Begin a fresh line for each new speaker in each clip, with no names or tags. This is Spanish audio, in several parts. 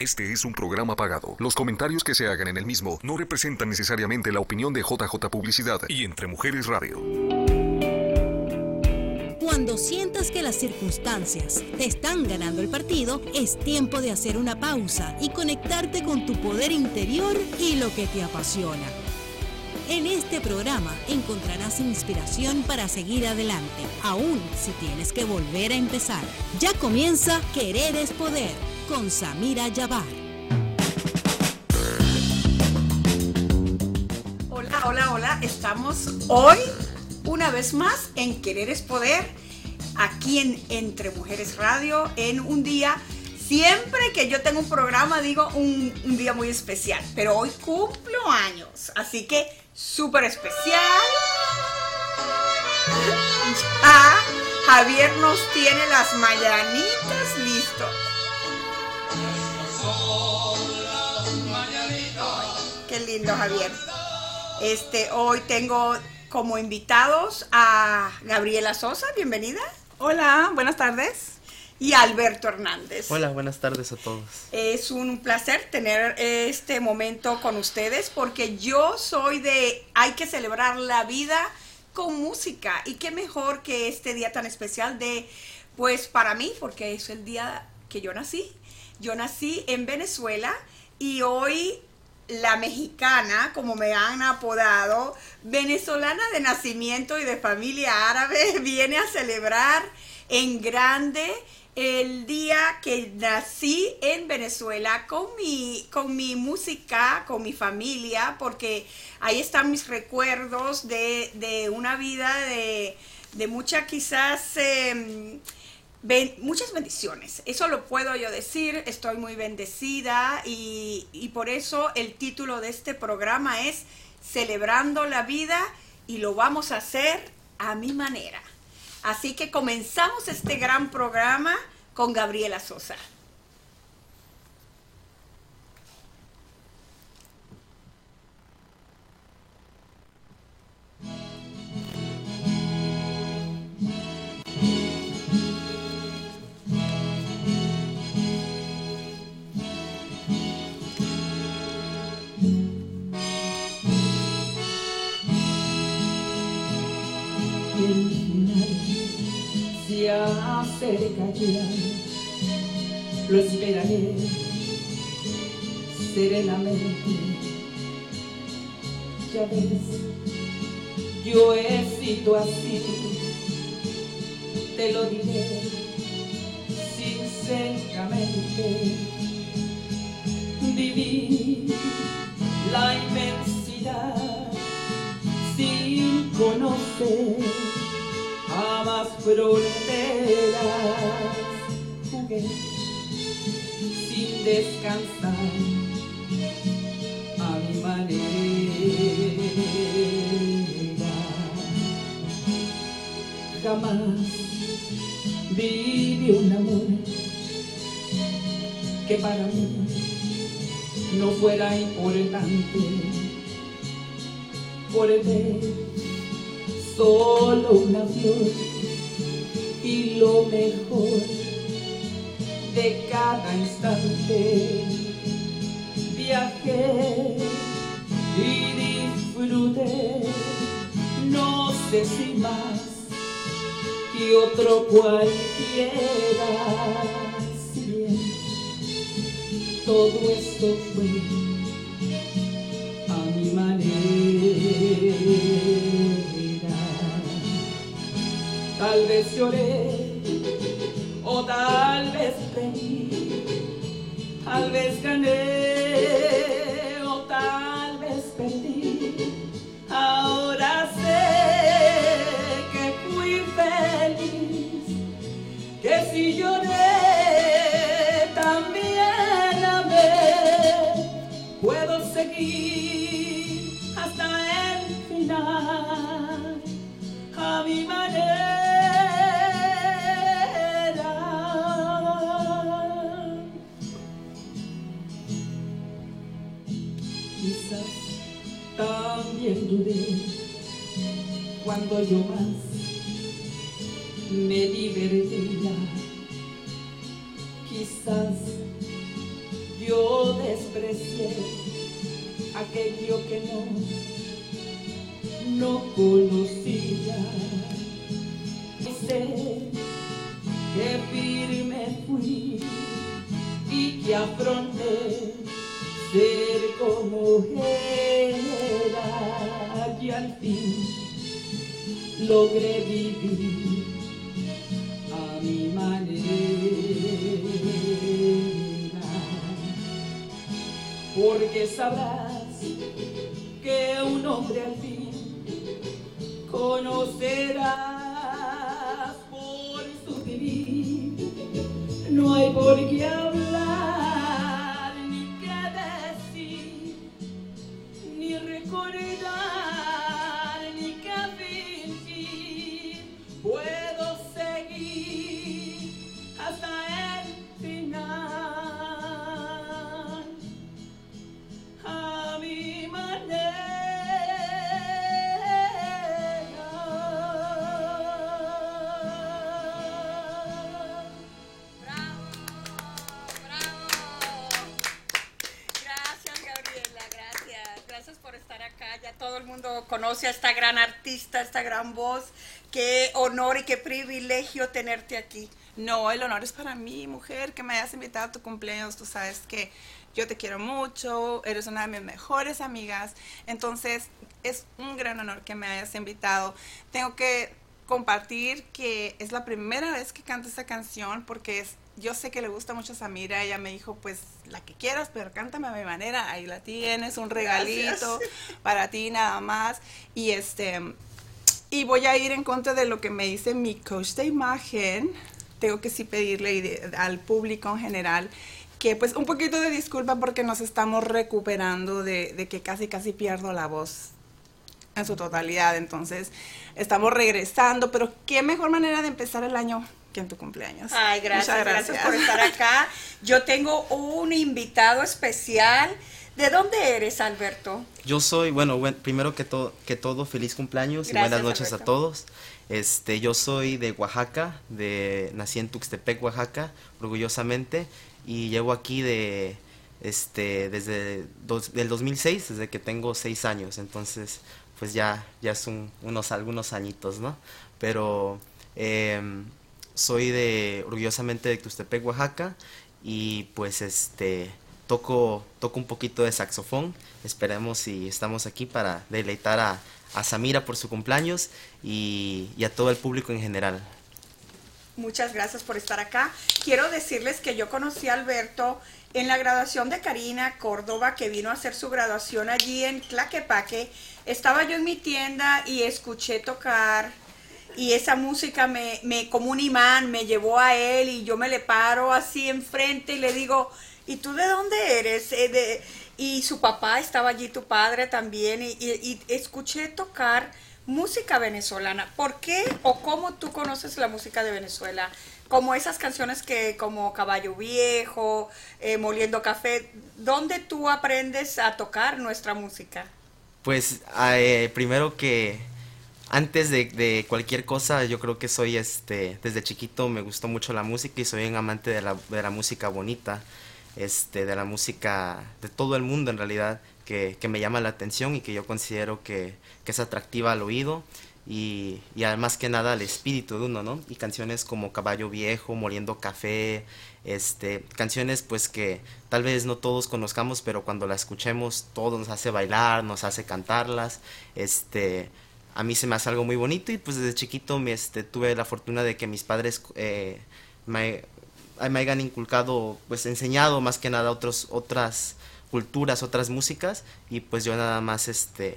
Este es un programa pagado. Los comentarios que se hagan en el mismo no representan necesariamente la opinión de JJ Publicidad y Entre Mujeres Radio.
Cuando sientas que las circunstancias te están ganando el partido, es tiempo de hacer una pausa y conectarte con tu poder interior y lo que te apasiona. En este programa encontrarás inspiración para seguir adelante, aun si tienes que volver a empezar. Ya comienza Querer es Poder con Samira Yabar.
Hola, hola, hola. Estamos hoy una vez más en Querer es Poder, aquí en Entre Mujeres Radio, en un día Siempre que yo tengo un programa digo un, día muy especial, pero hoy cumplo años, así que súper especial. Ya Javier nos tiene las mañanitas listo. Qué lindo Javier. Este, hoy tengo como invitados a Gabriela Sosa, bienvenida.
Hola, buenas tardes
y Alberto Hernández.
Hola, buenas tardes a todos.
Es un placer tener este momento con ustedes porque yo soy de hay que celebrar la vida con música y qué mejor que este día tan especial de pues para mí porque es el día que yo nací. Yo nací en Venezuela y hoy la mexicana, como me han apodado, venezolana de nacimiento y de familia árabe, viene a celebrar en grande el día que nací en Venezuela con mi, con mi música, con mi familia, porque ahí están mis recuerdos de, una vida de, de mucha quizás... Muchas bendiciones, eso lo puedo yo decir, estoy muy bendecida y, y por eso el título de este programa es Celebrando la vida y lo vamos a hacer a mi manera. Así que comenzamos este gran programa con Gabriela Sosa.
Acerca ya, lo esperaré serenamente. Ya ves, yo he sido así, te lo diré sinceramente. Viví la inmensidad sin conocer jamás fronteras. Jugué sin descansar a mi manera. Jamás viví un amor que para mí no fuera importante por ver solo una flor y lo mejor de cada instante. Viajé y disfruté, no sé si más que otro cualquiera. Si todo esto fue Tal vez lloré o tal vez reí, tal vez gané cuando yo más me divertía. Quizás yo desprecié aquello que no, no conocía. Y sé que firme fui y que afronté logré vivir a mi manera. Porque sabrás que un hombre al fin conocerás por su vivir. No hay por qué
esta gran voz. Qué honor y qué privilegio tenerte aquí.
No, el honor es para mí, mujer, que me hayas invitado a tu cumpleaños. Tú sabes que yo te quiero mucho, eres una de mis mejores amigas. Entonces, es un gran honor que me hayas invitado. Tengo que compartir que es la primera vez que canto esta canción porque es, yo sé que le gusta mucho a Samira. Ella me dijo, pues, la que quieras, pero cántame a mi manera. Ahí la tienes, un regalito para ti nada más. Y este... Y voy a ir en contra de lo que me dice mi coach de imagen. Tengo que sí pedirle al público en general que pues un poquito de disculpa porque nos estamos recuperando de, de que casi casi pierdo la voz en su totalidad. Entonces estamos regresando, pero qué mejor manera de empezar el año que en tu cumpleaños.
Ay, gracias, gracias, por estar acá. Yo tengo un invitado especial. ¿De dónde eres, Alberto?
Yo soy, bueno, buen- primero que todo, que todo, feliz cumpleaños y buenas noches
Alberto.
a todos. Este, yo soy de Oaxaca, de nací en Tuxtepec, Oaxaca, orgullosamente, y llevo aquí de, este, desde dos, del 2006, desde que tengo seis años, entonces, pues ya, ya son unos algunos añitos, ¿no? Pero em, soy de orgullosamente de Tuxtepec, Oaxaca, y pues este toco, toco un poquito de saxofón. Esperemos si estamos aquí para deleitar a, a Samira por su cumpleaños y, y a todo el público en general.
Muchas gracias por estar acá. Quiero decirles que yo conocí a Alberto en la graduación de Karina Córdoba, que vino a hacer su graduación allí en Tlaquepaque. Estaba yo en mi tienda y escuché tocar y esa música me, me como un imán me llevó a él y yo me le paro así enfrente y le digo, ¿y tú de dónde eres? Eh, de- y su papá estaba allí, tu padre también, y, y- y escuché tocar música venezolana. ¿Por qué o cómo tú conoces la música de Venezuela? Como esas canciones que, como Caballo Viejo, eh, Moliendo Café, ¿dónde tú aprendes a tocar nuestra música?
Pues eh, primero que antes de, de cualquier cosa, yo creo que soy este, desde chiquito me gustó mucho la música y soy un amante de la, de la música bonita, este, de la música de todo el mundo en realidad, que, que me llama la atención y que yo considero que, que es atractiva al oído y, y además que nada al espíritu de uno, ¿no? Y canciones como Caballo Viejo, Moliendo Café, este, canciones pues que tal vez no todos conozcamos, pero cuando las escuchemos todo nos hace bailar, nos hace cantarlas, este, a mí se me hace algo muy bonito y pues desde chiquito me, este, tuve la fortuna de que mis padres eh, me, me hayan inculcado, pues enseñado más que nada otros, otras culturas, otras músicas y pues yo nada más este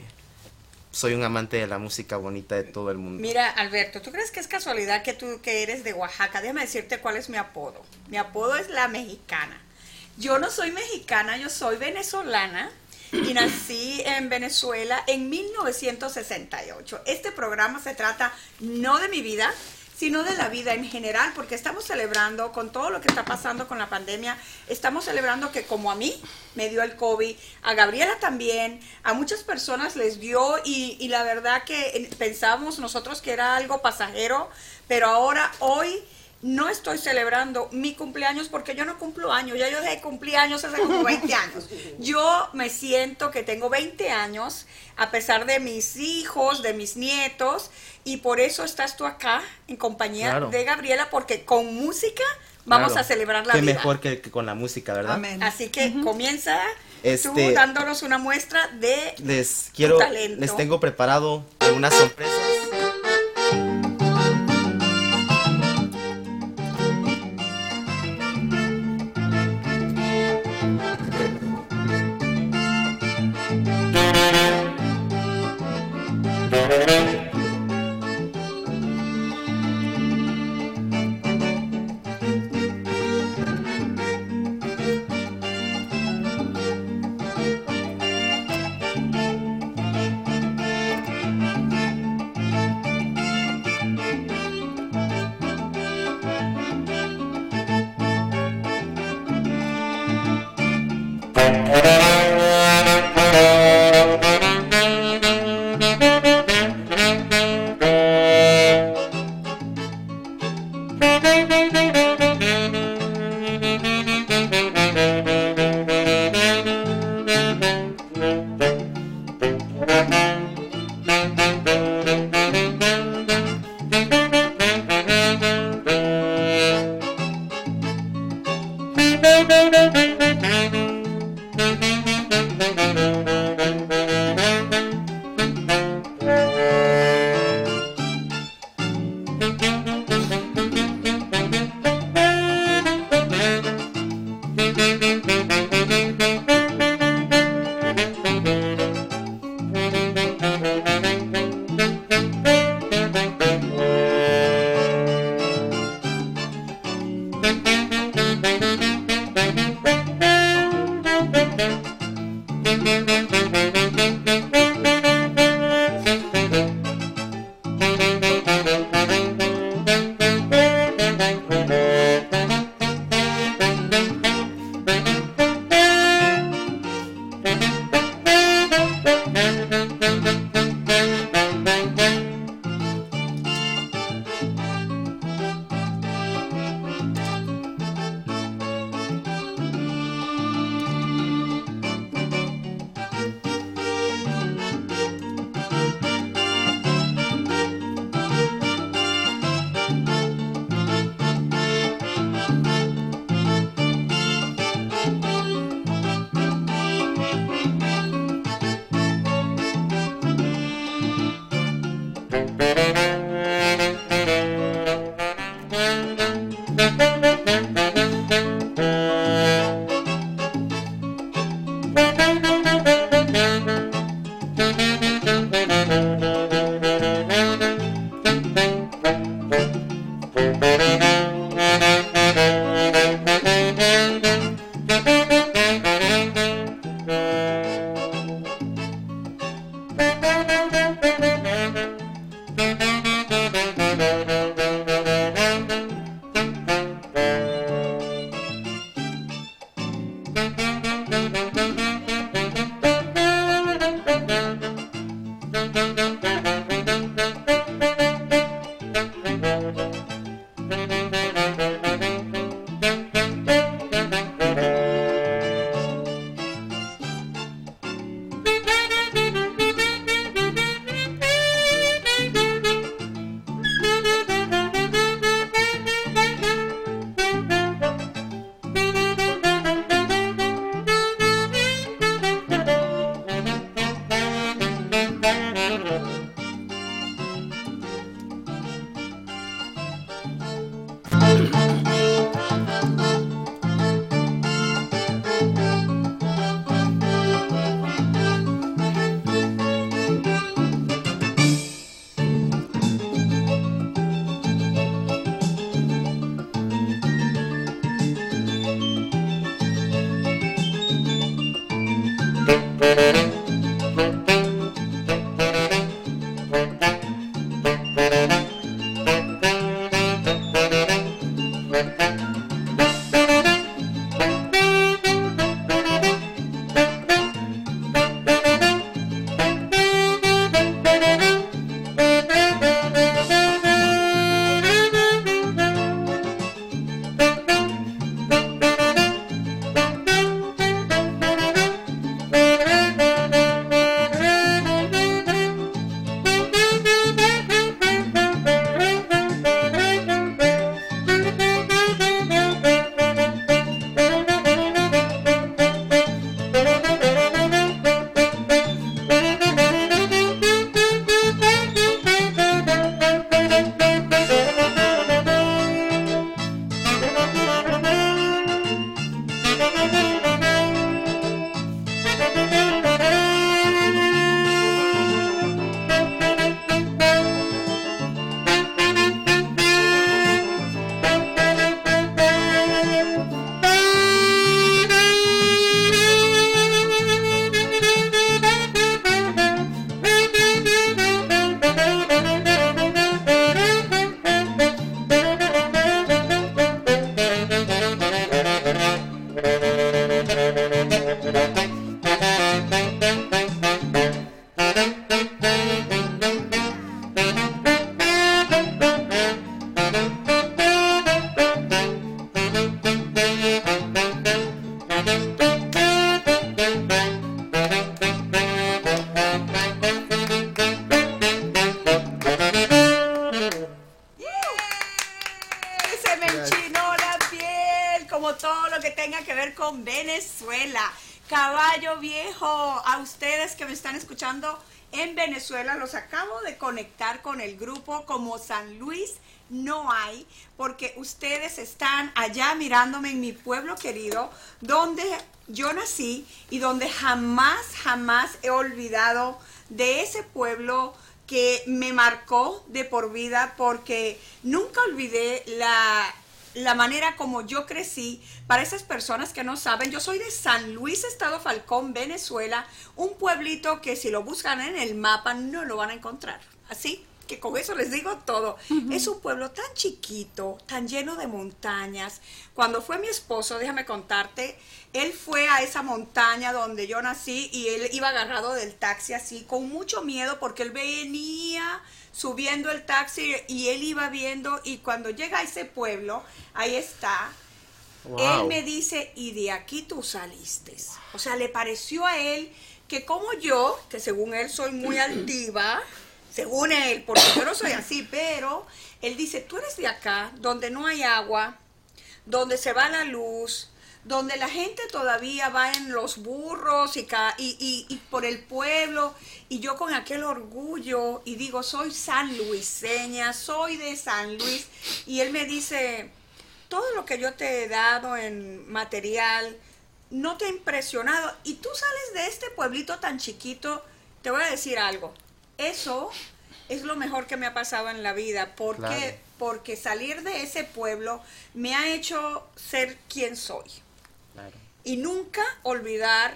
soy un amante de la música bonita de todo el mundo.
Mira, Alberto, ¿tú crees que es casualidad que tú que eres de Oaxaca? Déjame decirte cuál es mi apodo. Mi apodo es la mexicana. Yo no soy mexicana, yo soy venezolana y nací en Venezuela en 1968. Este programa se trata no de mi vida, sino de la vida en general, porque estamos celebrando con todo lo que está pasando con la pandemia, estamos celebrando que como a mí me dio el COVID, a Gabriela también, a muchas personas les dio y, la verdad que pensábamos nosotros que era algo pasajero, pero ahora, hoy, no estoy celebrando mi cumpleaños porque yo no cumplo años, ya yo dejé de cumplir años hace como 20 años. Yo me siento que tengo 20 años a pesar de mis hijos, de mis nietos, y por eso estás tú acá en compañía
Claro.
de Gabriela porque con música vamos
Claro.
a celebrar la
Qué
vida.
mejor que, que con la música, ¿verdad?
Amén.
Así que comienza tú
Este-
dándonos una muestra de
Les quiero,
talento.
les tengo preparado unas sorpresas.
Venezuela. Caballo viejo, a ustedes que me están escuchando en Venezuela, los acabo de conectar con el grupo como San Luis no hay, porque ustedes están allá mirándome en mi pueblo querido, donde yo nací y donde jamás, jamás he olvidado de ese pueblo que me marcó de por vida porque nunca olvidé la, la manera como yo crecí. Para esas personas que no saben, yo soy de San Luis, Estado Falcón, Venezuela, un pueblito que si lo buscan en el mapa no lo van a encontrar. Así que con eso les digo todo. Es un pueblo tan chiquito, tan lleno de montañas. Cuando fue mi esposo, déjame contarte, él fue a esa montaña donde yo nací y él iba agarrado del taxi así, con mucho miedo porque él venía subiendo el taxi y él iba viendo y cuando llega a ese pueblo, ahí está. Él me dice, y de aquí tú saliste. O sea, le pareció a él que como yo, que según él soy muy altiva, según él, porque yo no soy así, pero él dice, tú eres de acá, donde no hay agua, donde se va la luz, donde la gente todavía va en los burros y, y- y por el pueblo, y yo con aquel orgullo, y digo, soy sanluiseña, soy de San Luis, y él me dice, todo lo que yo te he dado en material, no te ha impresionado, y tú sales de este pueblito tan chiquito, te voy a decir algo, eso es lo mejor que me ha pasado en la vida, porque,
Claro.
porque salir de ese pueblo me ha hecho ser quien soy.
Claro.
Y nunca olvidar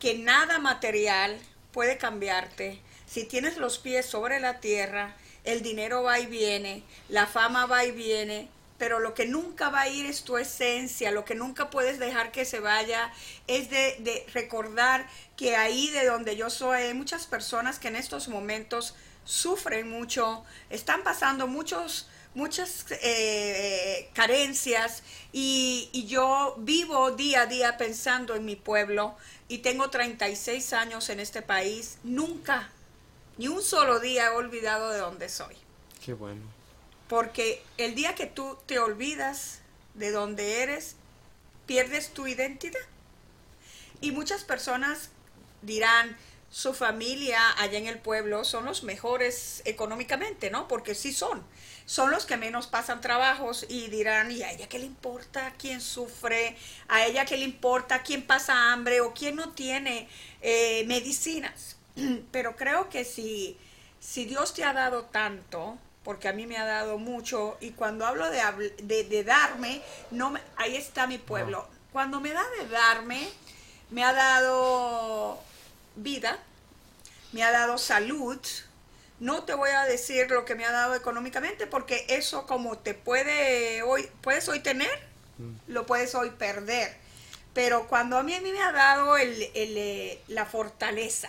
que nada material puede cambiarte. Si tienes los pies sobre la tierra, el dinero va y viene, la fama va y viene, pero lo que nunca va a ir es tu esencia, lo que nunca puedes dejar que se vaya es de, de recordar que ahí de donde yo soy hay muchas personas que en estos momentos sufren mucho, están pasando muchos muchas eh, carencias y, y yo vivo día a día pensando en mi pueblo y tengo 36 años en este país. Nunca, ni un solo día he olvidado de dónde soy.
Qué bueno.
Porque el día que tú te olvidas de dónde eres, pierdes tu identidad. Y muchas personas dirán, su familia allá en el pueblo son los mejores económicamente, ¿no? Porque sí son. Son los que menos pasan trabajos y dirán, ¿y a ella qué le importa quién sufre? ¿A ella qué le importa quién pasa hambre o quién no tiene eh, medicinas? Pero creo que si, si Dios te ha dado tanto, porque a mí me ha dado mucho, y cuando hablo de, de, de darme, no me- ahí está mi pueblo. Cuando me da de darme, me ha dado vida, me ha dado salud. No te voy a decir lo que me ha dado económicamente, porque eso como te puede hoy, puedes hoy tener, lo puedes hoy perder. Pero cuando a mí, a mí me ha dado el- el, eh, la fortaleza,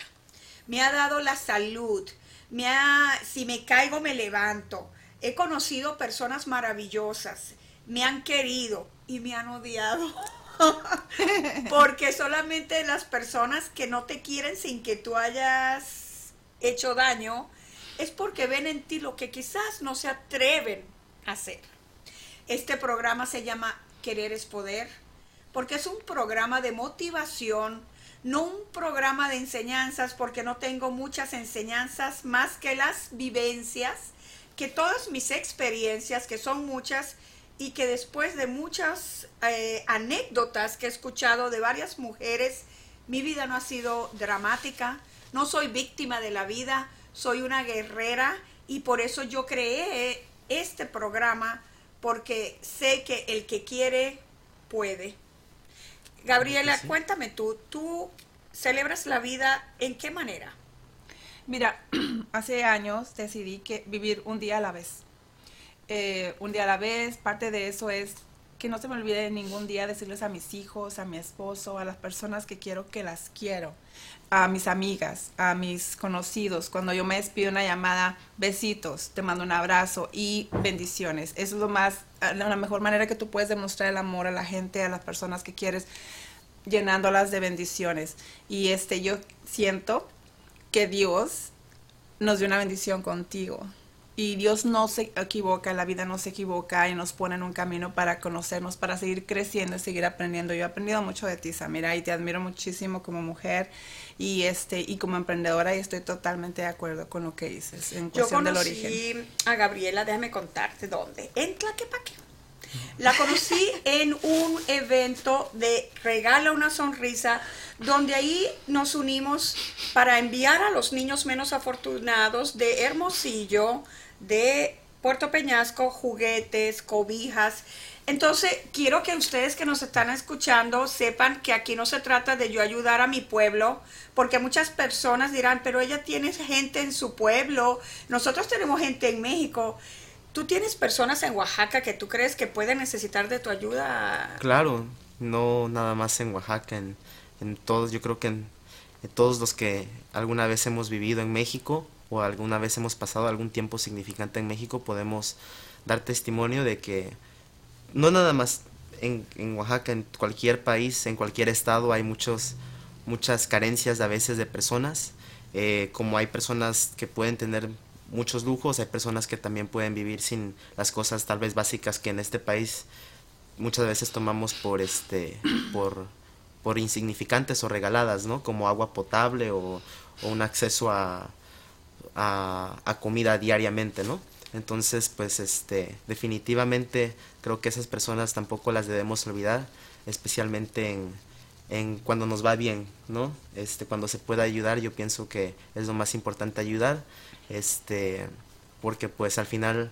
me ha dado la salud, me ha, si me caigo me levanto. He conocido personas maravillosas, me han querido y me han odiado. Porque solamente las personas que no te quieren sin que tú hayas hecho daño es porque ven en ti lo que quizás no se atreven a hacer. Este programa se llama Querer es Poder porque es un programa de motivación, no un programa de enseñanzas porque no tengo muchas enseñanzas más que las vivencias, que todas mis experiencias, que son muchas, y que después de muchas eh, anécdotas que he escuchado de varias mujeres, mi vida no ha sido dramática, no soy víctima de la vida, soy una guerrera y por eso yo creé este programa porque sé que el que quiere puede. Gabriela,
Sí.
cuéntame tú, ¿tú celebras la vida en qué manera?
Mira, hace años decidí que vivir un día a la vez. Eh, un día a la vez, parte de eso es que no se me olvide ningún día decirles a mis hijos, a mi esposo, a las personas que quiero que las quiero, a mis amigas, a mis conocidos. Cuando yo me despido una llamada, besitos, te mando un abrazo y bendiciones. Eso es lo más, la mejor manera que tú puedes demostrar el amor a la gente, a las personas que quieres, llenándolas de bendiciones. Y este, yo siento que Dios nos dio una bendición contigo. Y Dios no se equivoca, la vida no se equivoca y nos pone en un camino para conocernos, para seguir creciendo y seguir aprendiendo. Yo he aprendido mucho de ti, Samira, y te admiro muchísimo como mujer y este y como emprendedora y estoy totalmente de acuerdo con lo que dices en cuestión
Yo
del origen.
conocí a Gabriela, déjame contarte dónde. En Tlaquepaque. La conocí en un evento de Regala una Sonrisa, donde ahí nos unimos para enviar a los niños menos afortunados de Hermosillo, de Puerto Peñasco, juguetes, cobijas. Entonces, quiero que ustedes que nos están escuchando sepan que aquí no se trata de yo ayudar a mi pueblo, porque muchas personas dirán, pero ella tiene gente en su pueblo, nosotros tenemos gente en México. ¿Tú tienes personas en Oaxaca que tú crees que pueden necesitar de tu ayuda?
Claro, no nada más en Oaxaca, en, en todos, yo creo que en, en todos los que alguna vez hemos vivido en México o alguna vez hemos pasado algún tiempo significante en México, podemos dar testimonio de que no nada más en, en Oaxaca, en cualquier país, en cualquier estado hay muchos, muchas carencias a veces de personas, eh, como hay personas que pueden tener muchos lujos, hay personas que también pueden vivir sin las cosas tal vez básicas que en este país muchas veces tomamos por este por por insignificantes o regaladas, ¿no? Como agua potable o, o un acceso a, a, comida diariamente, ¿no? Entonces, pues, este, definitivamente creo que esas personas tampoco las debemos olvidar, especialmente en, en cuando nos va bien, ¿no? Este, cuando se pueda ayudar, yo pienso que es lo más importante ayudar, este, porque pues al final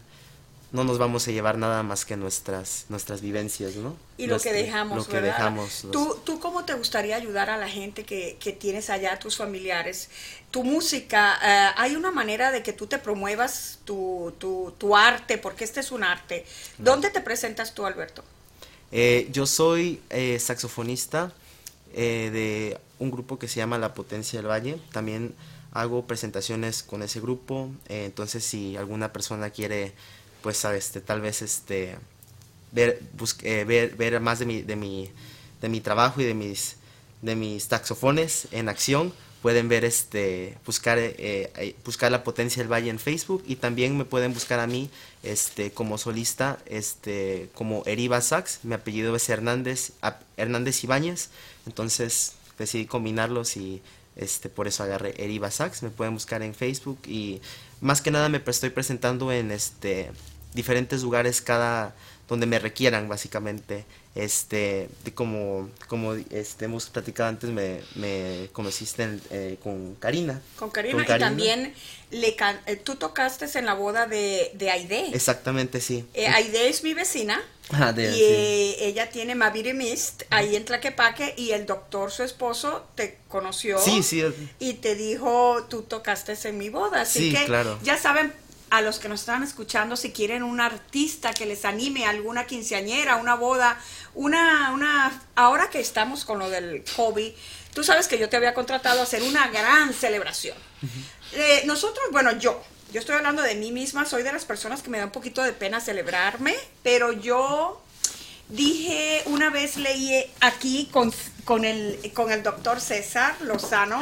no nos vamos a llevar nada más que nuestras nuestras vivencias, ¿no?
Y lo que dejamos,
lo que
¿verdad?
dejamos, los-
¿Tú, ¿Tú cómo te gustaría ayudar a la gente que, que tienes allá, tus familiares? Tu música, eh, ¿hay una manera de que tú te promuevas tu, tu, tu arte? Porque este es un arte. ¿Dónde te presentas tú, Alberto?
Eh, yo soy eh, saxofonista eh, de un grupo que se llama La Potencia del Valle. También hago presentaciones con ese grupo. eh, entonces, si alguna persona quiere, pues, este, tal vez, este, ver, bus- eh, ver, ver más de mi, de mi, de mi trabajo y de mis, de mis saxofones en acción, pueden ver este buscar eh, eh, buscar la potencia del valle en Facebook y también me pueden buscar a mí este como solista este como Eriba Sax mi apellido es Hernández Hernández Ibáñez entonces decidí combinarlos y este por eso agarré Eriba Sax me pueden buscar en Facebook y más que nada me estoy presentando en este diferentes lugares cada donde me requieran básicamente este como como este hemos platicado antes me, me conociste en- eh, con Karina
Con Karina.
Con
Y también le can- eh, tú tocaste en la boda de, de Aide.
exactamente sí
Eh, Aide es mi vecina.
Ah, de-
y
sí.
eh, ella tiene Maviri Mist ahí en Tlaquepaque y el doctor, su esposo, te conoció.
Sí, sí.
Y te dijo, tú tocaste en mi boda. Así
Sí,
que
claro.
ya saben, a los que nos están escuchando, si quieren un artista que les anime, alguna quinceañera, una boda, una, una, ahora que estamos con lo del COVID, tú sabes que yo te había contratado a hacer una gran celebración. Eh, nosotros, bueno, yo, yo estoy hablando de mí misma, soy de las personas que me da un poquito de pena celebrarme, pero yo dije, una vez leí aquí con, con, el, con el doctor César Lozano,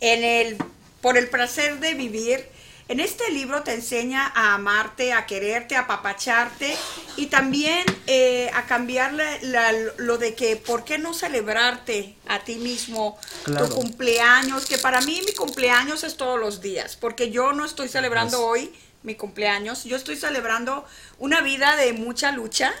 en el, por el placer de vivir, en este libro te enseña a amarte, a quererte, a apapacharte y también eh, a cambiar la- la- lo de que, ¿por qué no celebrarte a ti mismo
Claro.
tu cumpleaños? Que para mí mi cumpleaños es todos los días, porque yo no estoy celebrando hoy mi cumpleaños, yo estoy celebrando una vida de mucha lucha,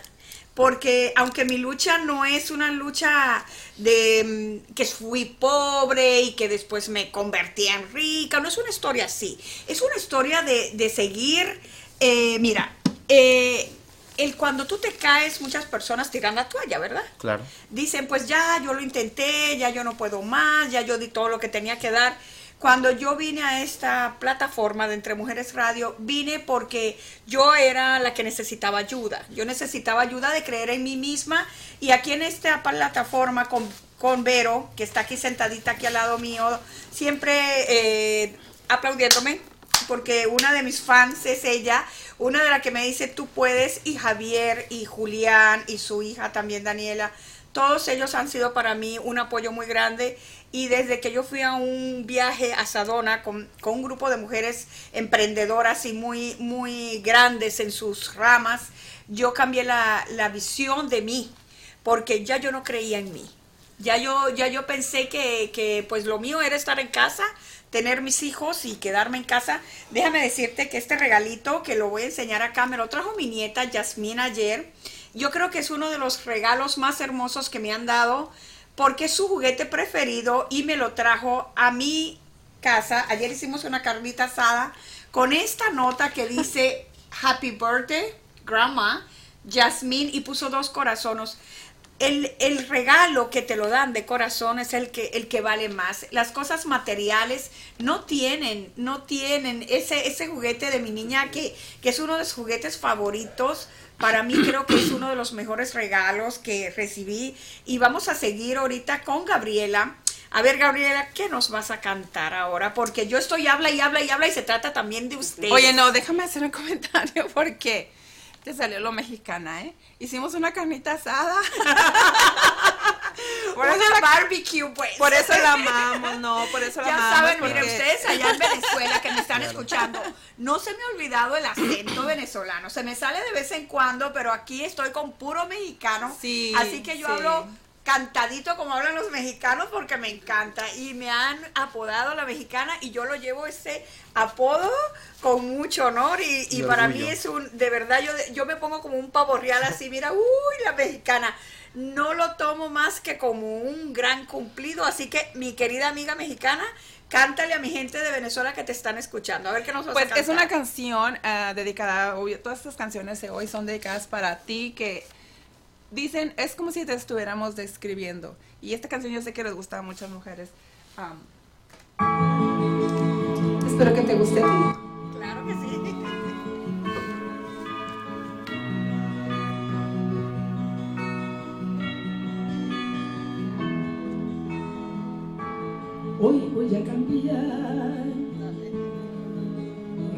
porque aunque mi lucha no es una lucha de mm, que fui pobre y que después me convertí en rica, no es una historia así, es una historia de, de seguir, eh, mira, eh, el cuando tú te caes, muchas personas tiran la toalla, ¿verdad?
claro
Dicen, pues ya, yo lo intenté, ya yo no puedo más, ya yo di todo lo que tenía que dar. Cuando yo vine a esta plataforma de Entre Mujeres Radio, vine porque yo era la que necesitaba ayuda. Yo necesitaba ayuda de creer en mí misma y aquí en esta plataforma con, con Vero, que está aquí sentadita aquí al lado mío, siempre eh, aplaudiéndome, porque una de mis fans es ella, una de las que me dice tú puedes, y Javier, y Julián, y su hija también Daniela. Todos ellos han sido para mí un apoyo muy grande y desde que yo fui a un viaje a Sadona con, con un grupo de mujeres emprendedoras y muy, muy grandes en sus ramas, yo cambié la, la visión de mí, porque ya yo no creía en mí. Ya yo, ya yo pensé que, que pues lo mío era estar en casa, tener mis hijos y quedarme en casa. Déjame decirte que este regalito que lo voy a enseñar acá me lo trajo mi nieta Yasmín ayer. Yo creo que es uno de los regalos más hermosos que me han dado porque es su juguete preferido y me lo trajo a mi casa. Ayer hicimos una carnita asada con esta nota que dice Happy Birthday, Grandma, Jasmine y puso dos corazones. El, el, regalo que te lo dan de corazón es el que, el que vale más. Las cosas materiales no tienen, no tienen ese, ese juguete de mi niña que, que es uno de sus juguetes favoritos. Para mí creo que es uno de los mejores regalos que recibí. Y vamos a seguir ahorita con Gabriela. A ver, Gabriela, ¿qué nos vas a cantar ahora? Porque yo estoy habla y habla y habla y se trata también de usted.
Oye, no, déjame hacer un comentario porque te salió lo mexicana, ¿eh? Hicimos una carnita asada.
por eso la barbecue, pues.
Por eso la amamos, no, por eso la
ya
amamos.
saben,
porque...
miren ustedes allá en Venezuela que me están escuchando, no se me ha olvidado el acento venezolano. Se me sale de vez en cuando, pero aquí estoy con puro mexicano.
Sí,
así que yo
sí.
hablo cantadito como hablan los mexicanos porque me encanta y me han apodado la mexicana y yo lo llevo ese apodo con mucho honor y, y para mí es un, de verdad, yo, yo me pongo como un pavo real así, mira, uy, la mexicana. No lo tomo más que como un gran cumplido, así que mi querida amiga mexicana, cántale a mi gente de Venezuela que te están escuchando. A ver qué nos vas
Pues
a
es una canción uh, dedicada, obvio, todas estas canciones de hoy son dedicadas para ti que dicen, es como si te estuviéramos describiendo. Y esta canción yo sé que les gusta a muchas mujeres. Um, espero que te guste a ti.
Claro que sí.
Hoy voy a cambiar,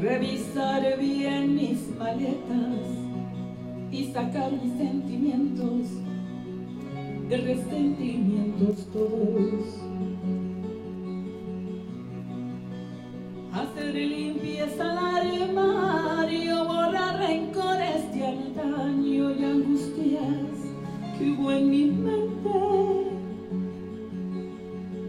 revisar bien mis maletas y sacar mis sentimientos, de resentimientos todos. Hacer limpieza al armario, borrar rencores de antaño y angustias que hubo en mi mente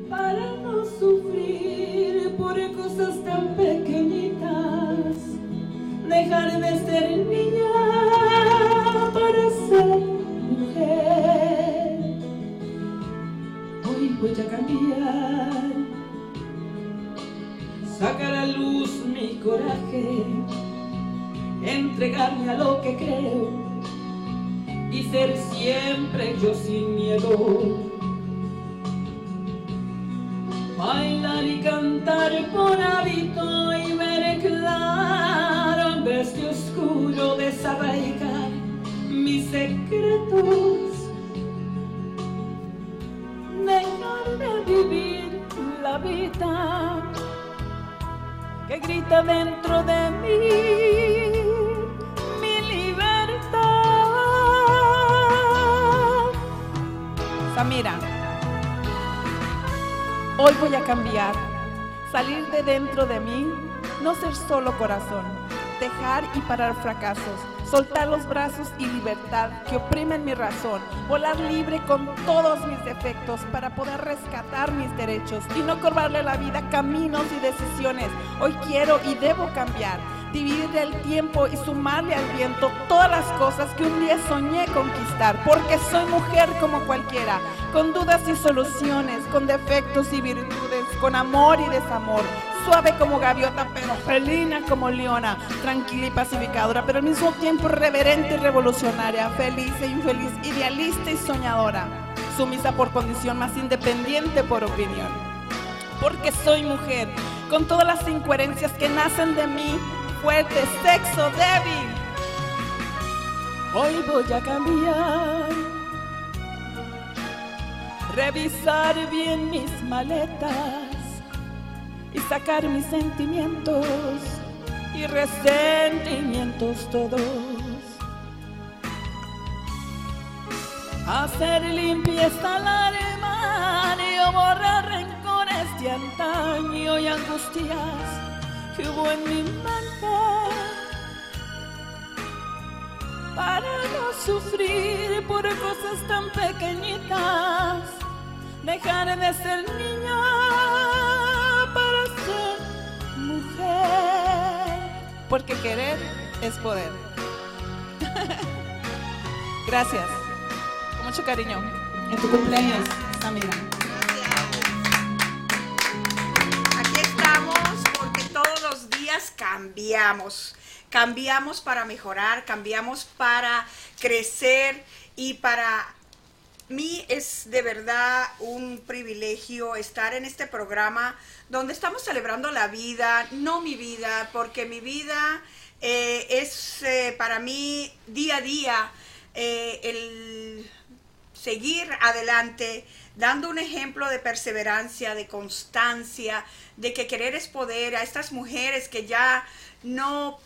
para no sufrir por cosas tan pequeñitas, dejar de ser niña coraje, entregarme a lo que creo y ser siempre yo sin miedo. Bailar y cantar por hábito y ver claro en vez de oscuro desarraigar mis secretos dentro de mí mi libertad
Samira. Hoy voy a cambiar, salir de dentro de mí, no ser solo corazón, dejar y parar fracasos, soltar los brazos y libertad que oprimen mi razón, volar libre con todos mis defectos para poder rescatar mis derechos y no cobrarle la vida caminos y decisiones. Hoy quiero y debo cambiar dividir el tiempo y sumarle al viento todas las cosas que un día soñé conquistar, porque soy mujer como cualquiera, con dudas y soluciones, con defectos y virtudes, con amor y desamor, suave como gaviota, pero felina como leona, tranquila y pacificadora, pero al mismo tiempo reverente y revolucionaria, feliz e infeliz, idealista y soñadora, sumisa por condición, más independiente por opinión.
porque soy mujer, con todas las incoherencias que nacen de mí, fuerte, sexo, débil. Hoy voy a cambiar, revisar bien mis maletas y sacar mis sentimientos y resentimientos todos. Hacer limpieza al armario, borrar rencores de antaño y angustias que hubo en mi mente. Para no sufrir por cosas tan pequeñitas, dejar de ser niña Porque querer es poder. Gracias. Con mucho cariño. En tu cumpleaños, Samira.
Aquí estamos porque todos los días cambiamos. Cambiamos para mejorar, cambiamos para crecer y para mí es de verdad un privilegio estar en este programa donde estamos celebrando la vida, no mi vida, porque mi vida eh, es eh, para mí día a día eh, el seguir adelante, dando un ejemplo de perseverancia, de constancia, de que querer es poder a estas mujeres que ya no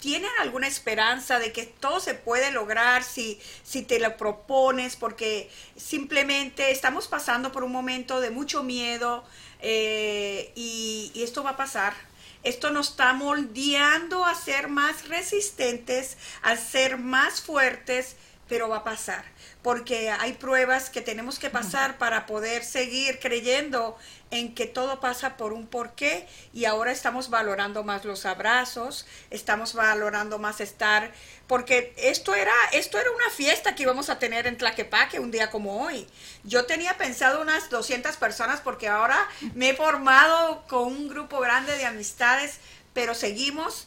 tienen alguna esperanza de que todo se puede lograr si, si te lo propones, porque simplemente estamos pasando por un momento de mucho miedo eh, y, y esto va a pasar. Esto nos está moldeando a ser más resistentes, a ser más fuertes, pero va a pasar, porque hay pruebas que tenemos que pasar para poder seguir creyendo en que todo pasa por un porqué y ahora estamos valorando más los abrazos, estamos valorando más estar, porque esto era, esto era una fiesta que íbamos a tener en Tlaquepaque un día como hoy. Yo tenía pensado unas 200 personas porque ahora me he formado con un grupo grande de amistades, pero seguimos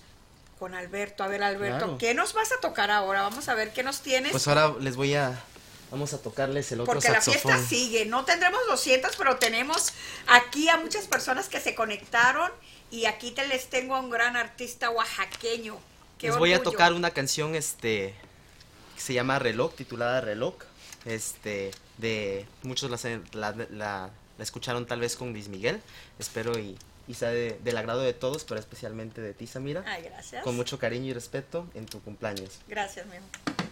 con Alberto. A ver, Alberto,
Claro.
¿qué nos vas a tocar ahora? Vamos a ver qué nos tienes.
Pues ahora les voy a. Vamos a tocarles el otro
Porque la
saxofón.
fiesta sigue. No tendremos 200, pero tenemos aquí a muchas personas que se conectaron y aquí te les tengo a un gran artista oaxaqueño. Qué
Les voy a tocar una canción este que se llama Reloj, titulada Reloj. Este, de muchos la, la, la- la escucharon tal vez con Luis Miguel. Espero y, y sea de- del agrado de todos, pero especialmente de ti, Samira.
Ay, gracias.
Con mucho cariño y respeto en tu cumpleaños.
Gracias, mi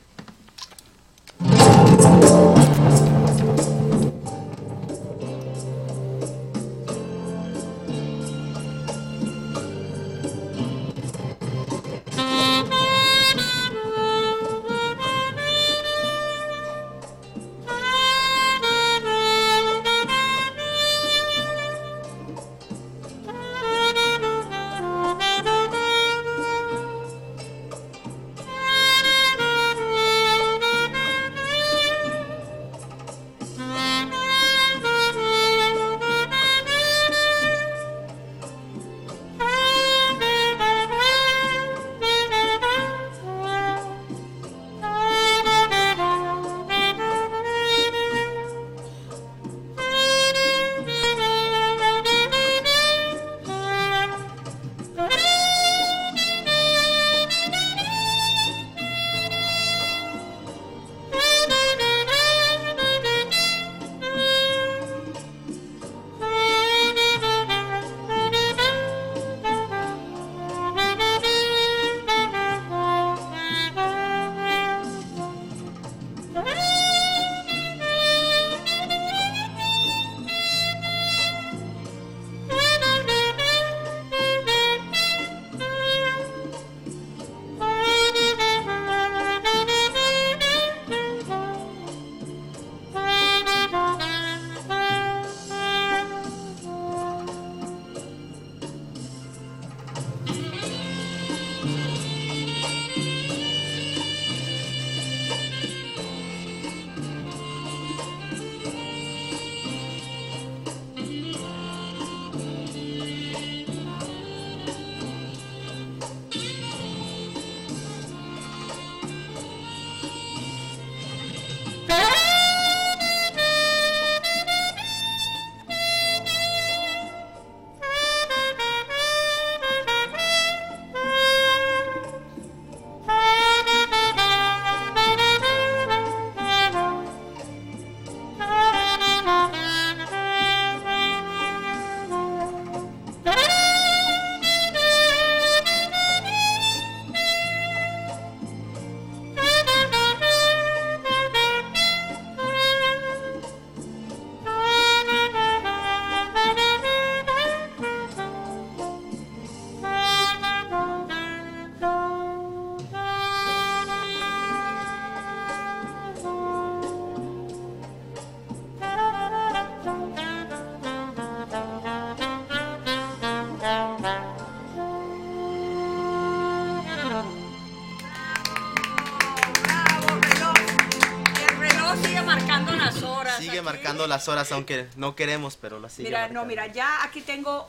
pasando las horas, aunque no queremos, pero las sigue
Mira, no, mira, ya aquí tengo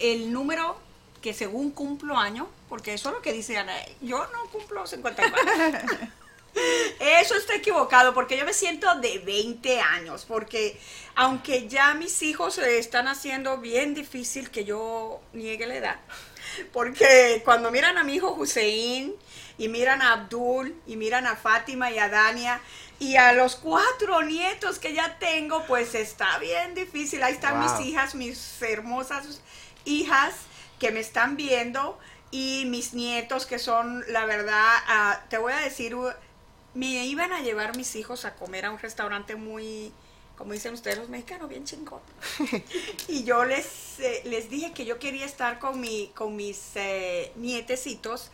el número que según cumplo año, porque eso es lo que dice Ana, yo no cumplo 54. Eso está equivocado, porque yo me siento de 20 años, porque aunque ya mis hijos se están haciendo bien difícil que yo niegue la edad, porque cuando miran a mi hijo Hussein y miran a Abdul y miran a Fátima y a Dania y a los cuatro nietos que ya tengo, pues está bien difícil. Ahí están
Wow.
mis hijas, mis hermosas hijas que me están viendo y mis nietos que son, la verdad, ah, te voy a decir, me iban a llevar mis hijos a comer a un restaurante muy, como dicen ustedes los mexicanos, bien chingón. y yo les, eh, les dije que yo quería estar con, mi, con mis eh, nietecitos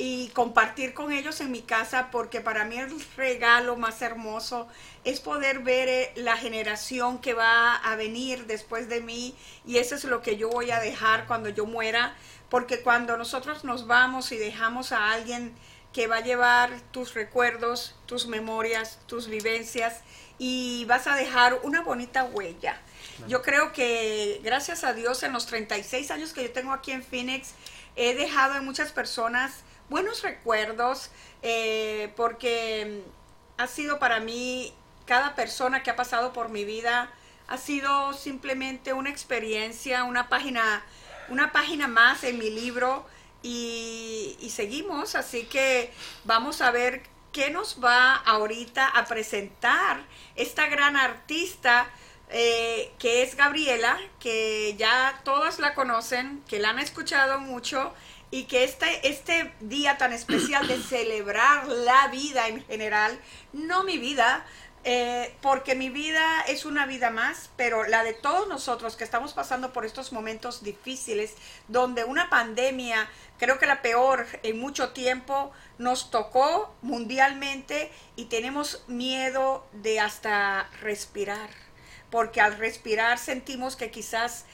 y compartir con ellos en mi casa porque para mí el regalo más hermoso es poder ver eh, la generación que va a venir después de mí y eso es lo que yo voy a dejar cuando yo muera porque cuando nosotros nos vamos y dejamos a alguien que va a llevar tus recuerdos, tus memorias, tus vivencias y vas a dejar una bonita huella. Yo creo que gracias a Dios en los 36 años que yo tengo aquí en Phoenix he dejado en muchas personas buenos recuerdos eh, porque ha sido para mí cada persona que ha pasado por mi vida ha sido simplemente una experiencia, una página, una página más en mi libro y, y seguimos, así que vamos a ver qué nos va ahorita a presentar esta gran artista eh, que es Gabriela, que ya todas la conocen, que la han escuchado mucho y que este, este día tan especial de celebrar la vida en general, no mi vida, eh, porque mi vida es una vida más, pero la de todos nosotros que estamos pasando por estos momentos difíciles, donde una pandemia, creo que la peor en mucho tiempo, nos tocó mundialmente y tenemos miedo de hasta respirar, porque al respirar sentimos que quizás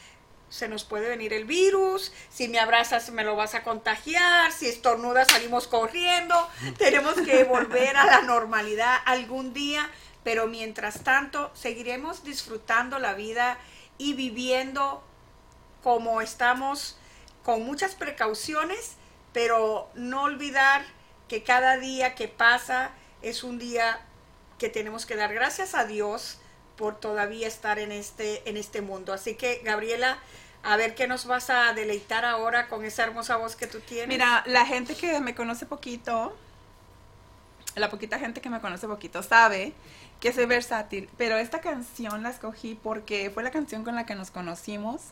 se nos puede venir el virus, si me abrazas me lo vas a contagiar, si estornudas salimos corriendo, tenemos que volver a la normalidad algún día, pero mientras tanto seguiremos disfrutando la vida y viviendo como estamos con muchas precauciones, pero no olvidar que cada día que pasa es un día que tenemos que dar gracias a Dios por todavía estar en este, en este mundo. Así que, Gabriela, a ver qué nos vas a deleitar ahora con esa hermosa voz que tú tienes.
Mira, la gente que me conoce poquito, la poquita gente que me conoce poquito sabe que soy versátil, pero esta canción la escogí porque fue la canción con la que nos conocimos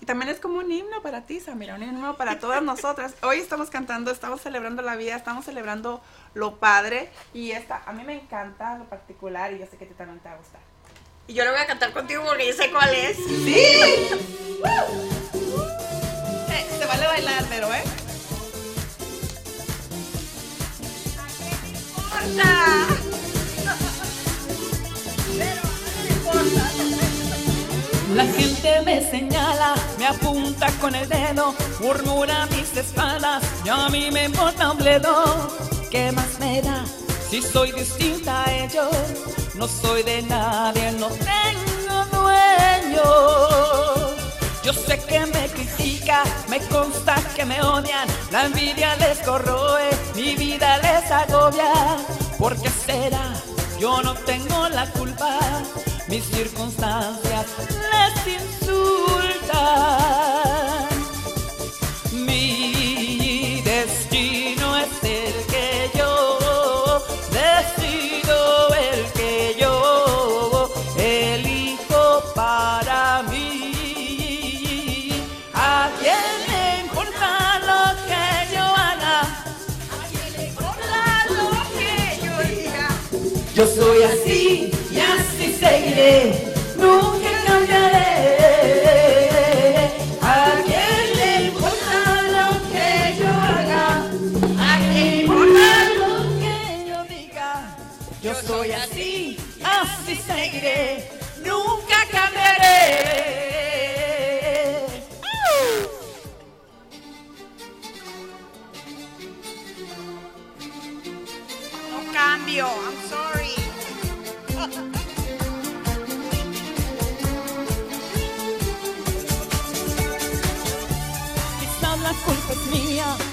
y también es como un himno para ti, Samira, un himno para todas nosotras. Hoy estamos cantando, estamos celebrando la vida, estamos celebrando lo padre y esta, a mí me encanta lo particular y yo sé que a también te va a gustar.
Y yo le voy a cantar contigo porque yo sé cuál es.
¡Sí! Eh, se vale bailar, pero, ¿eh?
La gente me señala, me apunta con el dedo, murmura mis espaldas, y a mí me importa un bledo. ¿Qué más me da si soy distinta a ellos? No soy de nadie, no tengo dueño. Yo sé que me critica, me consta que me odian, la envidia les corroe, mi vida les agobia. ¿Por qué será? Yo no tengo la culpa, mis circunstancias les insultan. Yo soy así y así seguiré, nunca cambiaré.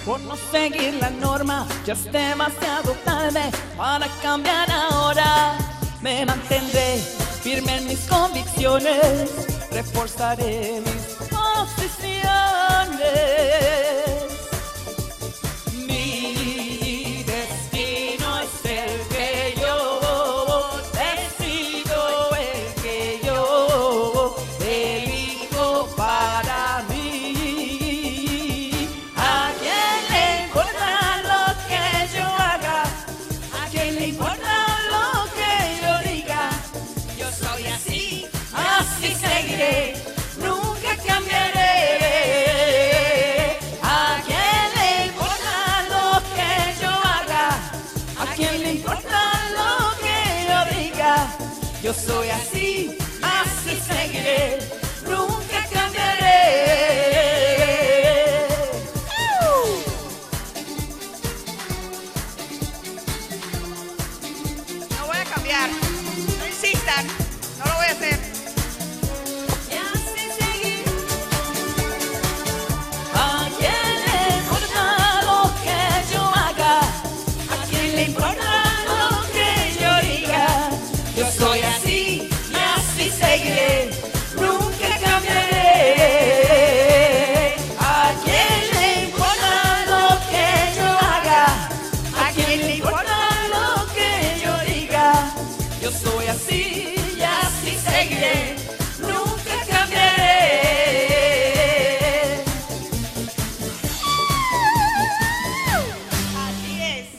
Por no seguir la norma. Ya es demasiado tarde para cambiar ahora. Me mantendré firme en mis convicciones, reforzaré mis posiciones.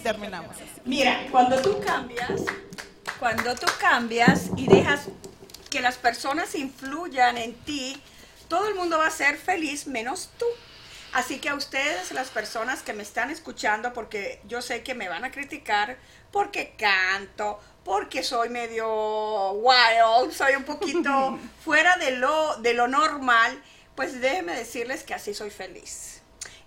Terminamos.
Mira, cuando tú cambias, cuando tú cambias y dejas que las personas influyan en ti, todo el mundo va a ser feliz menos tú. Así que a ustedes, las personas que me están escuchando, porque yo sé que me van a criticar porque canto, porque soy medio wild, soy un poquito fuera de lo, de lo normal, pues déjenme decirles que así soy feliz.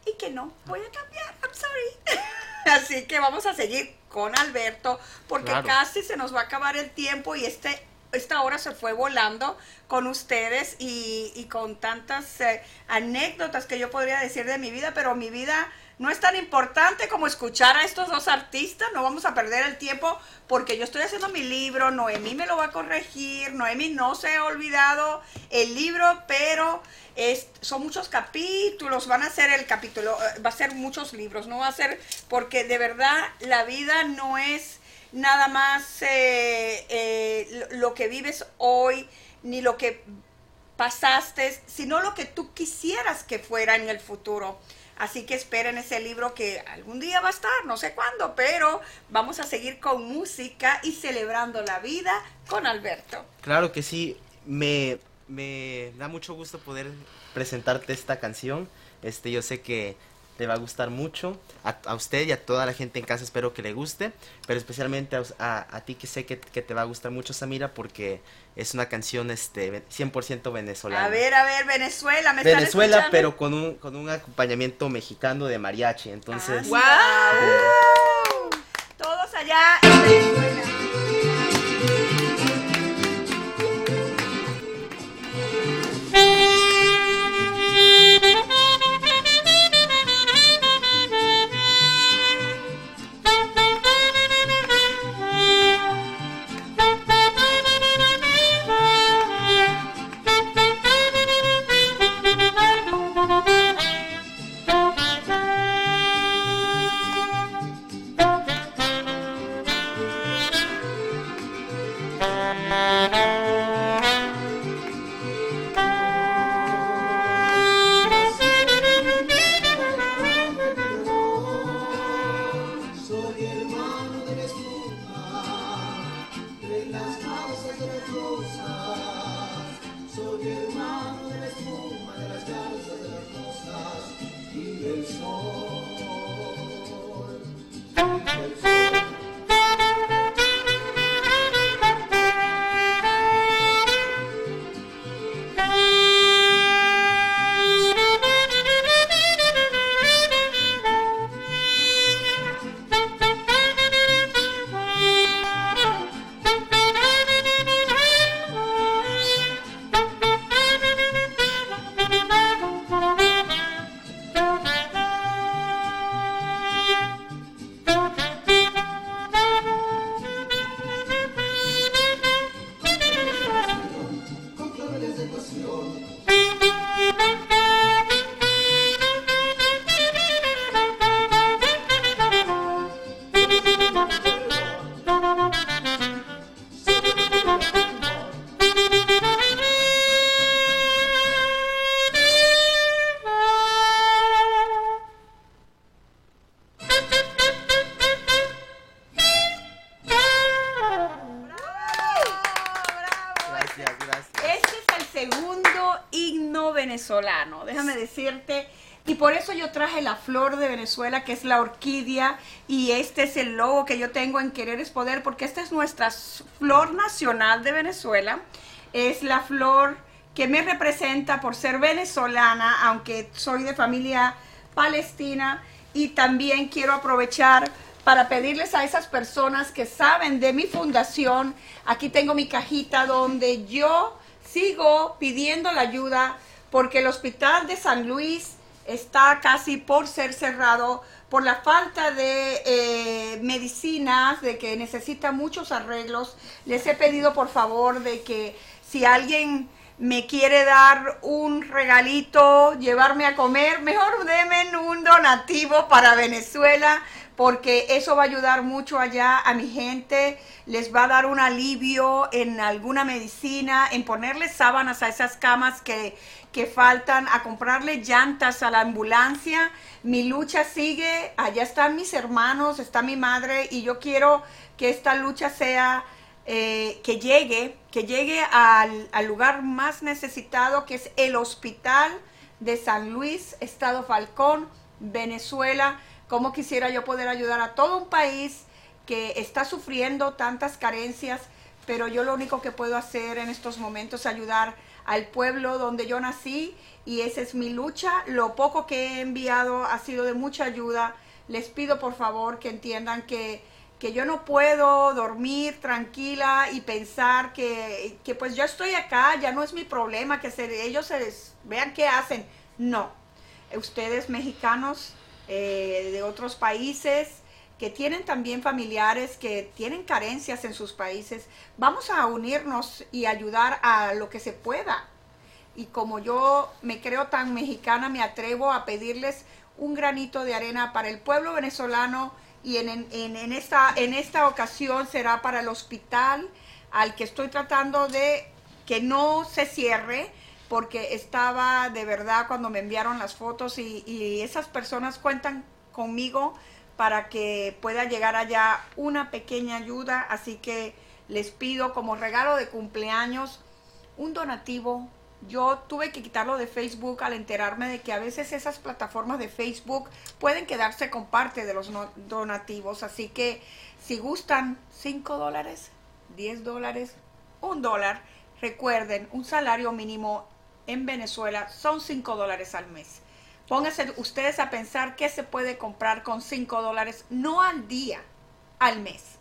Y que no voy a cambiar, I'm sorry. Así que vamos a seguir con Alberto, porque
Claro.
casi se nos va a acabar el tiempo y este esta hora se fue volando con ustedes y, y con tantas eh, anécdotas que yo podría decir de mi vida, pero mi vida no es tan importante como escuchar a estos dos artistas, no vamos a perder el tiempo porque yo estoy haciendo mi libro, Noemí me lo va a corregir, Noemí no se ha olvidado el libro, pero es, son muchos capítulos, van a ser el capítulo, eh, va a ser muchos libros, no va a ser, porque de verdad la vida no es nada más eh, eh, lo lo que vives hoy, ni lo que pasaste, sino lo que tú quisieras que fuera en el futuro. Así que esperen ese libro que algún día va a estar, no sé cuándo, pero vamos a seguir con música y celebrando la vida con Alberto.
Claro que sí, me, me da mucho gusto poder presentarte esta canción. Este, yo sé que te va a gustar mucho, a, a usted y a toda la gente en casa espero que le guste, pero especialmente a, us- a- a ti que sé que, que te va a gustar mucho, Samira, porque es una canción este, ve- 100% venezolana.
A ver, a ver, Venezuela, ¿me
Venezuela, pero con un, con un acompañamiento mexicano de mariachi, entonces...
Ah, ¡Guau! Todos allá venezolano, déjame decirte. Y por eso yo traje la flor de Venezuela, que es la orquídea, y este es el logo que yo tengo en Querer es Poder, porque esta es nuestra flor nacional de Venezuela. Es la flor que me representa por ser venezolana, aunque soy de familia palestina. Y también quiero aprovechar para pedirles a esas personas que saben de mi fundación, aquí tengo mi cajita donde yo sigo pidiendo la ayuda porque el hospital de San Luis está casi por ser cerrado por la falta de eh, medicinas, de que necesita muchos arreglos. Les he pedido por favor de que si alguien me quiere dar un regalito, llevarme a comer, mejor denme un donativo para Venezuela, porque eso va a ayudar mucho allá a mi gente, les va a dar un alivio en alguna medicina, en ponerles sábanas a esas camas que, que faltan, a comprarle llantas a la ambulancia. Mi lucha sigue, allá están mis hermanos, está mi madre y yo quiero que esta lucha sea eh, que llegue, que llegue al, al lugar más necesitado, que es el hospital de San Luis, Estado Falcón, Venezuela. Como quisiera yo poder ayudar a todo un país que está sufriendo tantas carencias, pero yo lo único que puedo hacer en estos momentos es ayudar al pueblo donde yo nací y esa es mi lucha. Lo poco que he enviado ha sido de mucha ayuda. Les pido por favor que entiendan que que yo no puedo dormir tranquila y pensar que, que pues yo estoy acá, ya no es mi problema, que se- ellos se vean qué hacen. No, ustedes mexicanos eh, de otros países que tienen también familiares que tienen carencias en sus países, vamos a unirnos y ayudar a lo que se pueda. Y como yo me creo tan mexicana, me atrevo a pedirles un granito de arena para el pueblo venezolano y en, en- esta, en esta ocasión será para el hospital al que estoy tratando de que no se cierre porque estaba de verdad cuando me enviaron las fotos y, esas personas cuentan conmigo para que pueda llegar allá una pequeña ayuda, así que les pido como regalo de cumpleaños un donativo. Yo tuve que quitarlo de Facebook al enterarme de que a veces esas plataformas de Facebook pueden quedarse con parte de los donativos. Así que si gustan 5 dólares, 10 dólares, un dólar, recuerden, un salario mínimo en Venezuela son 5 dólares al mes. Pónganse ustedes a pensar qué se puede comprar con 5 dólares, no al día, al mes.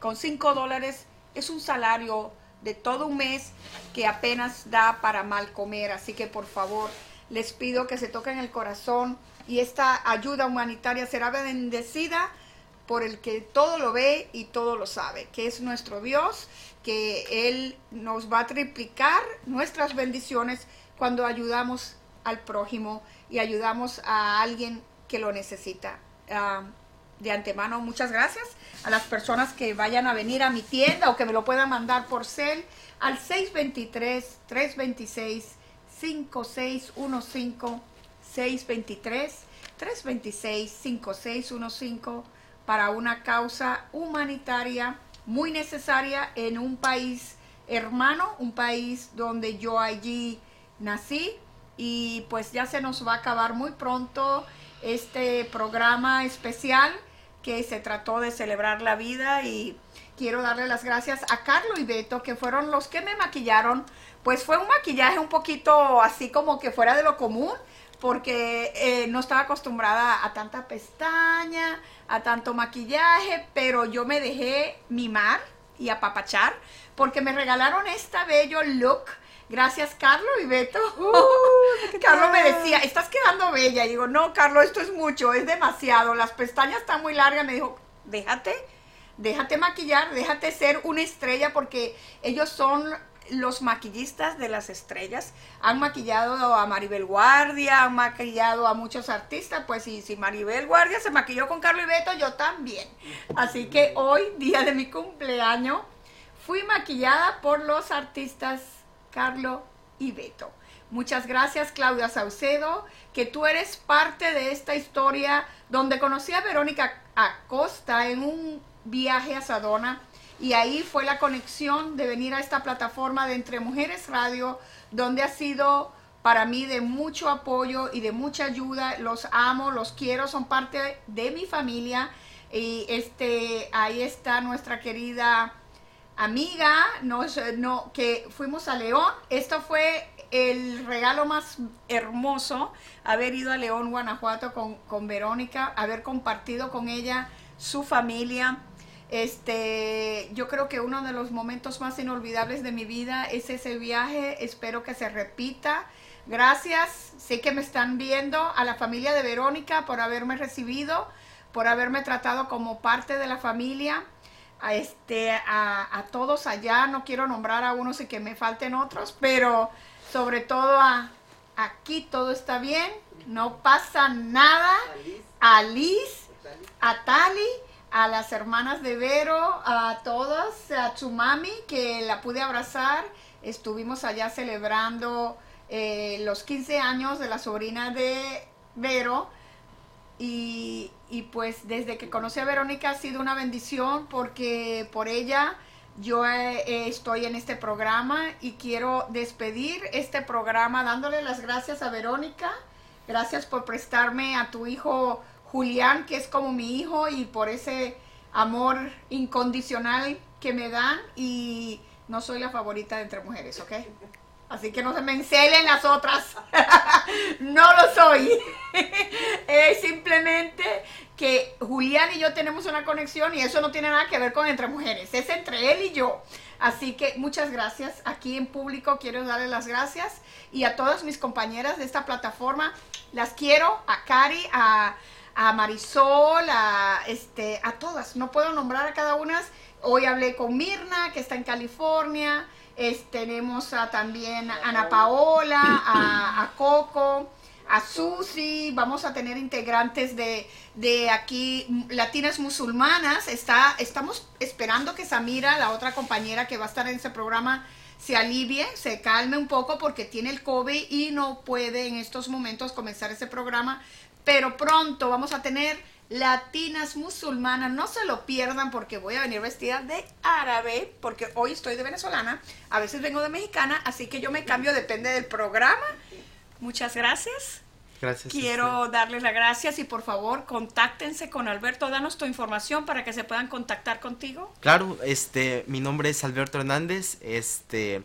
Con 5 dólares es un salario de todo un mes que apenas da para mal comer. Así que por favor les pido que se toquen el corazón y esta ayuda humanitaria será bendecida por el que todo lo ve y todo lo sabe, que es nuestro Dios, que Él nos va a triplicar nuestras bendiciones cuando ayudamos al prójimo y ayudamos a alguien que lo necesita. Ah, de antemano, muchas gracias a las personas que vayan a venir a mi tienda o que me lo puedan mandar por cel al 623-326-5615, 623-326-5615 para una causa humanitaria muy necesaria en un país hermano, un país donde yo allí nací y pues ya se nos va a acabar muy pronto este programa especial que se trató de celebrar la vida y quiero darle las gracias a Carlos y Beto que fueron los que me maquillaron. Pues fue un maquillaje un poquito así como que fuera de lo común porque eh, no estaba acostumbrada a tanta pestaña, a tanto maquillaje, pero yo me dejé mimar y apapachar porque me regalaron este bello look. Gracias, Carlos y Beto. Carlos me decía, estás quedando bella. Y digo, no, Carlos, esto es mucho, es demasiado. Las pestañas están muy largas. Me dijo, déjate, déjate maquillar, déjate ser una estrella porque ellos son los maquillistas de las estrellas. Han maquillado a Maribel Guardia, han maquillado a muchos artistas. Pues si, si Maribel Guardia se maquilló con Carlos y Beto, yo también. Así que hoy, día de mi cumpleaños, fui maquillada por los artistas Carlos y Beto. Muchas gracias Claudia Saucedo, que tú eres parte de esta historia donde conocí a Verónica Acosta en un viaje a Sadona y ahí fue la conexión de venir a esta plataforma de Entre Mujeres Radio, donde ha sido para mí de mucho apoyo y de mucha ayuda. Los amo, los quiero, son parte de mi familia. Y este, ahí está nuestra querida amiga, nos, no, que fuimos a León. Esto fue el regalo más hermoso, haber ido a León, Guanajuato con, con Verónica, haber compartido con ella su familia. Este, yo creo que uno de los momentos más inolvidables de mi vida es ese viaje. Espero que se repita. Gracias, sé que me están viendo, a la familia de Verónica por haberme recibido, por haberme tratado como parte de la familia, a, este, a, a todos allá, no quiero nombrar a unos y que me falten otros, pero sobre todo a aquí todo está bien, no pasa nada, a Liz, a Tali, a las hermanas de Vero, a todas, a su mami que la pude abrazar, estuvimos allá celebrando eh, los 15 años de la sobrina de Vero. Y, pues desde que conocí a Verónica ha sido una bendición porque por ella yo eh, eh, estoy en este programa y quiero despedir este programa dándole las gracias a Verónica. Gracias por prestarme a tu hijo Julián, que es como mi hijo, y por ese amor incondicional que me dan. Y no soy la favorita de entre mujeres, ¿ok? Así que no se me encelen las otras. no lo soy. es simplemente que Julián y yo tenemos una conexión y eso no tiene nada que ver con entre mujeres. Es entre él y yo. Así que muchas gracias. Aquí en público quiero darle las gracias y a todas mis compañeras de esta plataforma. Las quiero, a Cari, a, Marisol, a, este, a todas. No puedo nombrar a cada una. Hoy hablé con Mirna, que está en California. Tenemos también a Ana Paola, a, a Coco, a Susi. Vamos a tener integrantes de, de aquí, latinas musulmanas. Está, estamos esperando que Samira, la otra compañera que va a estar en ese programa, se alivie, se calme un poco porque tiene el COVID y no puede en estos momentos comenzar ese programa. Pero pronto vamos a tener latinas musulmanas, no se lo pierdan porque voy a venir vestida de árabe, porque hoy estoy de venezolana, a veces vengo de mexicana, así que yo me cambio, depende del programa. Muchas gracias.
Gracias.
Quiero darles las gracias y por favor contáctense con Alberto, danos tu información para que se puedan contactar contigo.
Claro, este, mi nombre es Alberto Hernández, este,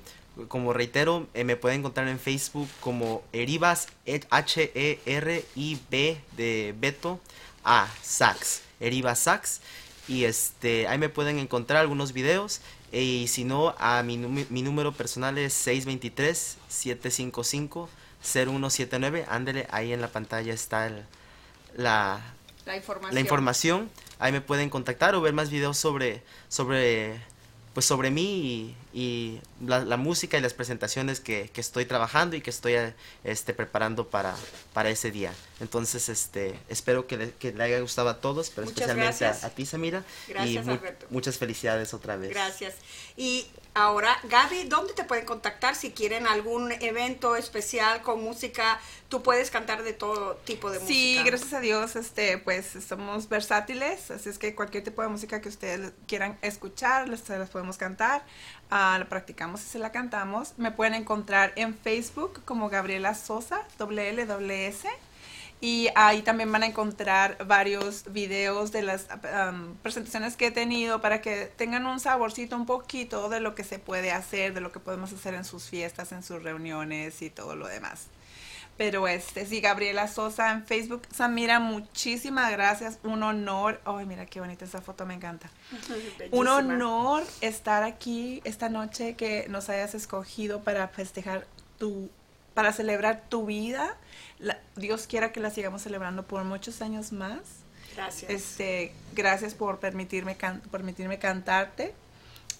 como reitero, eh, me pueden encontrar en Facebook como Eribas, E- H-E-R-I-B de Beto, A, Sax, Eribas Sax, y este, ahí me pueden encontrar algunos videos, y si no, a mi, mi número personal es 623-755-0179, ándele, ahí en la pantalla está el- la,
La información.
la información. Ahí me pueden contactar o ver más videos sobre, sobre, pues sobre mí y, y la, la música y las presentaciones que, que estoy trabajando y que estoy eh, este, preparando para, para ese día. Entonces, este, espero que le, que le haya gustado a todos, pero
Muchas
especialmente a, a ti, Samira.
Gracias,
y mu-
Alberto.
muchas felicidades otra vez.
Gracias. Y ahora, Gaby, ¿dónde te pueden contactar si quieren algún evento especial con música? Tú puedes cantar de todo tipo de
Sí,
música.
gracias a Dios, este, pues somos versátiles, así es que cualquier tipo de música que ustedes quieran escuchar, se las podemos cantar, Ah, la practicamos y se la cantamos. Me pueden encontrar en Facebook como Gabriela Sosa, WLWS. Y ahí también van a encontrar varios videos de las presentaciones que he tenido para que tengan un saborcito un poquito de lo que se puede hacer, de lo que podemos hacer en sus fiestas, en sus reuniones y todo lo demás. Pero este, sí, Gabriela Sosa en Facebook. Samira, muchísimas gracias. Un honor. Ay, mira qué bonita esa foto, me encanta. Un honor estar aquí esta noche, que nos hayas escogido para festejar tu, para celebrar tu vida. La- Dios quiera que la sigamos celebrando por muchos años más.
Gracias.
Este, gracias por permitirme, can- permitirme cantarte.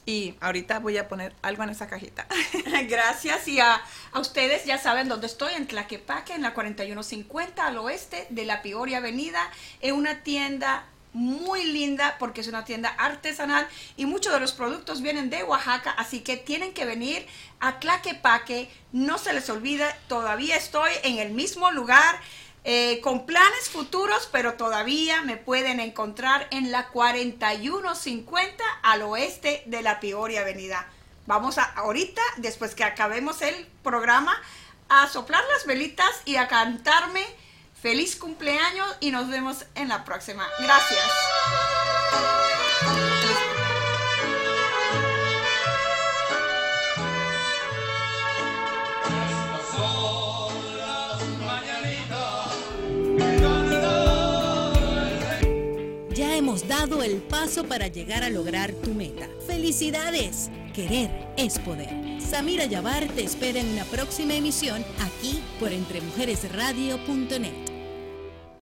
Y ahorita voy a poner algo en esa cajita.
Gracias y a, ustedes ya saben dónde estoy, en Tlaquepaque, en la 4150 al oeste de la Peoria Avenida, en una tienda muy linda porque es una tienda artesanal y muchos de los productos vienen de Oaxaca, así que tienen que venir a Tlaquepaque, no se les olvide, todavía estoy en el mismo lugar. Eh, con planes futuros, pero todavía me pueden encontrar en la 4150 al oeste de la Peoria Avenida. Vamos a ahorita, después que acabemos el programa, a soplar las velitas y a cantarme feliz cumpleaños y nos vemos en la próxima. Gracias.
Dado el paso para llegar a lograr tu meta. ¡Felicidades! Querer es poder. Samira Yabar te espera en una próxima emisión aquí por entremujeresradio.net.